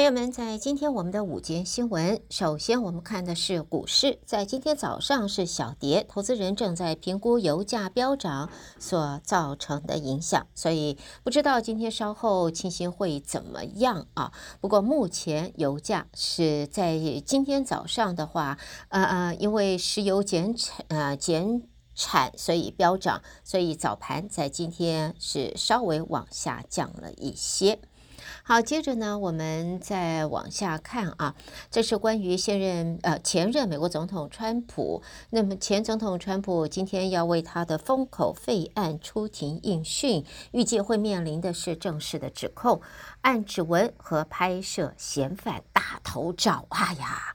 朋友们，在今天我们的午间新闻，首先我们看的是股市，在今天早上是小跌，投资人正在评估油价飙涨所造成的影响，所以不知道今天稍后情形会怎么样啊？不过目前油价是在今天早上的话，呃呃，因为石油减产呃减产，所以飙涨，所以早盘在今天是稍微往下降了一些。好，接着呢，我们再往下看啊，这是关于现任呃前任美国总统川普。那么前总统川普今天要为他的封口费案出庭应讯，预计会面临的是正式的指控，按指纹和拍摄嫌犯大头照。哎呀，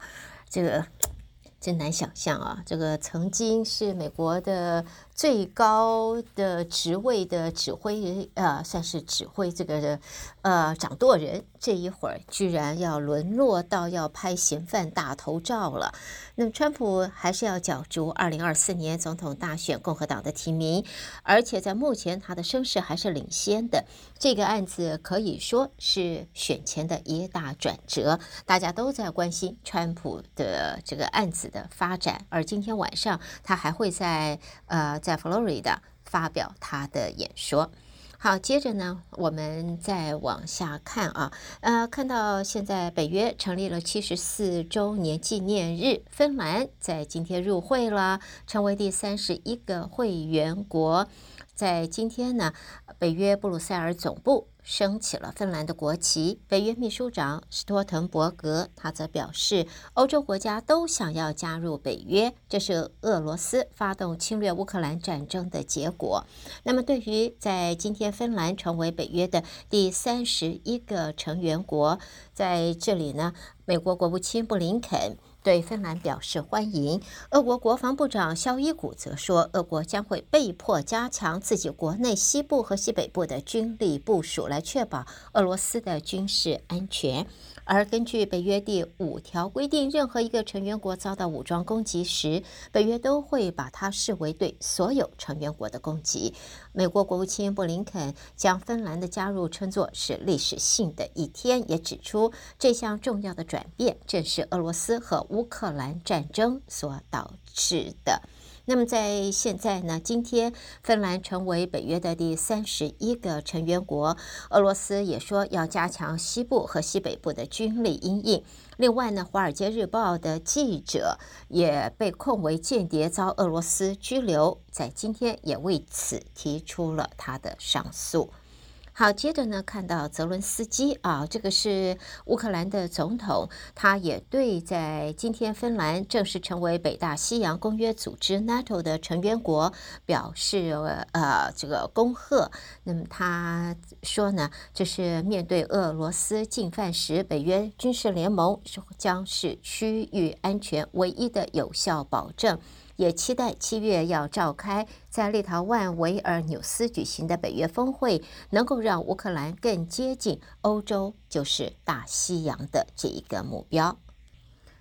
这个 真难想象啊！这个曾经是美国的。最高的职位的指挥，呃，算是指挥这个，呃，掌舵人，这一会儿居然要沦落到要拍嫌犯大头照了。那么，川普还是要角逐二零二四年总统大选共和党的提名，而且在目前他的声势还是领先的。这个案子可以说是选前的一大转折，大家都在关心川普的这个案子的发展。而今天晚上，他还会在呃。在佛罗里达发表他的演说。好，接着呢，我们再往下看啊，呃，看到现在北约成立了七十四周年纪念日，芬兰在今天入会了，成为第三十一个会员国。在今天呢，北约布鲁塞尔总部。升起了芬兰的国旗。北约秘书长斯托滕伯格他则表示，欧洲国家都想要加入北约，这是俄罗斯发动侵略乌克兰战争的结果。那么，对于在今天芬兰成为北约的第三十一个成员国，在这里呢，美国国务卿布林肯。对芬兰表示欢迎。俄国国防部长肖伊古则说，俄国将会被迫加强自己国内西部和西北部的军力部署，来确保俄罗斯的军事安全。而根据北约第五条规定，任何一个成员国遭到武装攻击时，北约都会把它视为对所有成员国的攻击。美国国务卿布林肯将芬兰的加入称作是历史性的一天，也指出这项重要的转变正是俄罗斯和乌克兰战争所导致的。那么在现在呢，今天芬兰成为北约的第三十一个成员国，俄罗斯也说要加强西部和西北部的军力因应。另外呢，《华尔街日报》的记者也被控为间谍，遭俄罗斯拘留，在今天也为此提出了他的上诉。好，接着呢，看到泽伦斯基啊，这个是乌克兰的总统，他也对在今天芬兰正式成为北大西洋公约组织 NATO 的成员国表示呃这个恭贺。那么他说呢，就是面对俄罗斯进犯时，北约军事联盟将是区域安全唯一的有效保证。也期待七月要召开在立陶宛维尔纽斯举行的北约峰会，能够让乌克兰更接近欧洲，就是大西洋的这一个目标。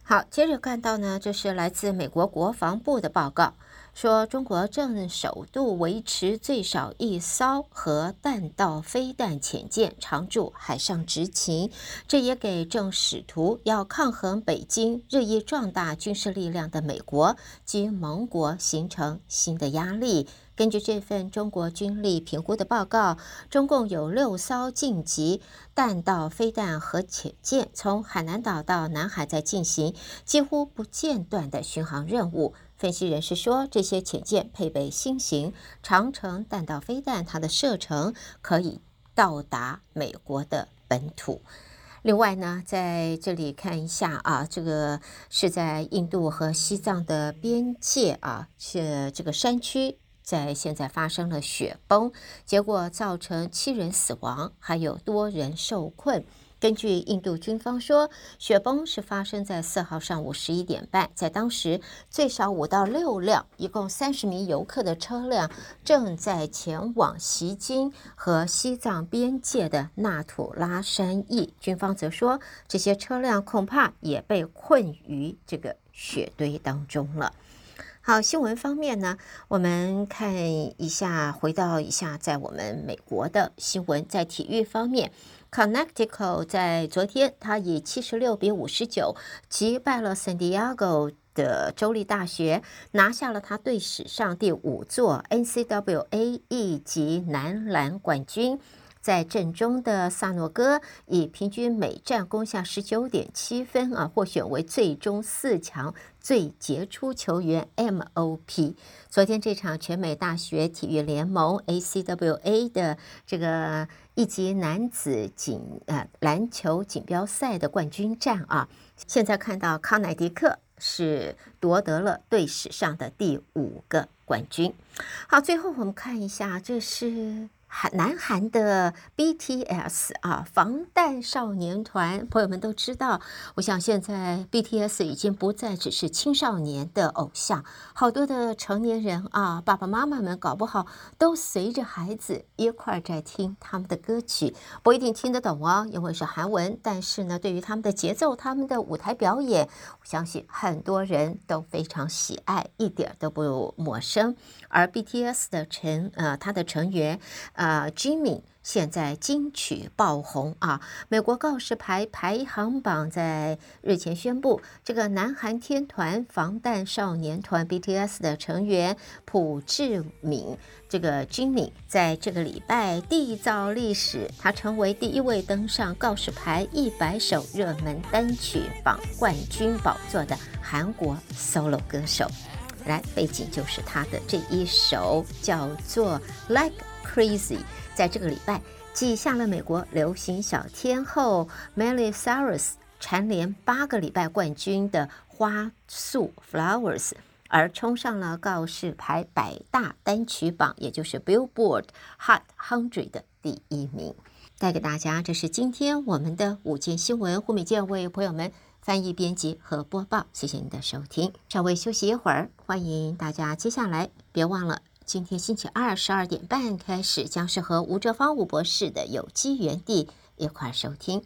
好，接着看到呢，这是来自美国国防部的报告。说中国正首度维持最少一艘核弹道飞弹潜舰常驻海上执勤，这也给正试图要抗衡北京日益壮大军事力量的美国及盟国形成新的压力。根据这份中国军力评估的报告，中共有六艘近级弹道飞弹核潜舰从海南岛到南海在进行几乎不间断的巡航任务。分析人士说，这些潜舰配备新型长城弹道飞弹，它的射程可以到达美国的本土。另外呢，在这里看一下啊，这个是在印度和西藏的边界啊，是这个山区，在现在发生了雪崩，结果造成七人死亡，还有多人受困。根据印度军方说，雪崩是发生在四号上午十一点半，在当时最少五到六辆，一共三十名游客的车辆正在前往锡金和西藏边界的纳土拉山驿。军方则说，这些车辆恐怕也被困于这个雪堆当中了。好，新闻方面呢，我们看一下，回到一下在我们美国的新闻，在体育方面。Connecticut 在昨天，他以七十六比五十九击败了 San Diego 的州立大学，拿下了他队史上第五座 NCAA 一级男篮冠军。在阵中的萨诺戈以平均每战攻下十九点七分啊，获选为最终四强最杰出球员 MOP。昨天这场全美大学体育联盟 ACWA 的这个一级男子锦呃篮球锦标赛的冠军战啊，现在看到康乃狄克是夺得了队史上的第五个冠军。好，最后我们看一下，这是。韩南韩的 BTS 啊，防弹少年团，朋友们都知道。我想现在 BTS 已经不再只是青少年的偶像，好多的成年人啊，爸爸妈妈们搞不好都随着孩子一块儿在听他们的歌曲，不一定听得懂哦，因为是韩文。但是呢，对于他们的节奏、他们的舞台表演，我相信很多人都非常喜爱，一点都不陌生。而 BTS 的成呃，他的成员。啊，Jimmy 现在金曲爆红啊！美国告示牌排行榜在日前宣布，这个南韩天团防弹少年团 BTS 的成员朴智敏，这个 Jimmy 在这个礼拜缔造历史，他成为第一位登上告示牌一百首热门单曲榜冠军宝座的韩国 solo 歌手。来，背景就是他的这一首叫做 Like。Crazy，在这个礼拜记下了美国流行小天后 Miley Cyrus 蝉联八个礼拜冠军的花束 Flowers，而冲上了告示牌百大单曲榜，也就是 Billboard Hot 100的第一名。带给大家，这是今天我们的午间新闻。胡美健为朋友们翻译、编辑和播报，谢谢您的收听。稍微休息一会儿，欢迎大家接下来别忘了。今天星期二十二点半开始，将是和吴哲芳吴博士的有机园地一块收听。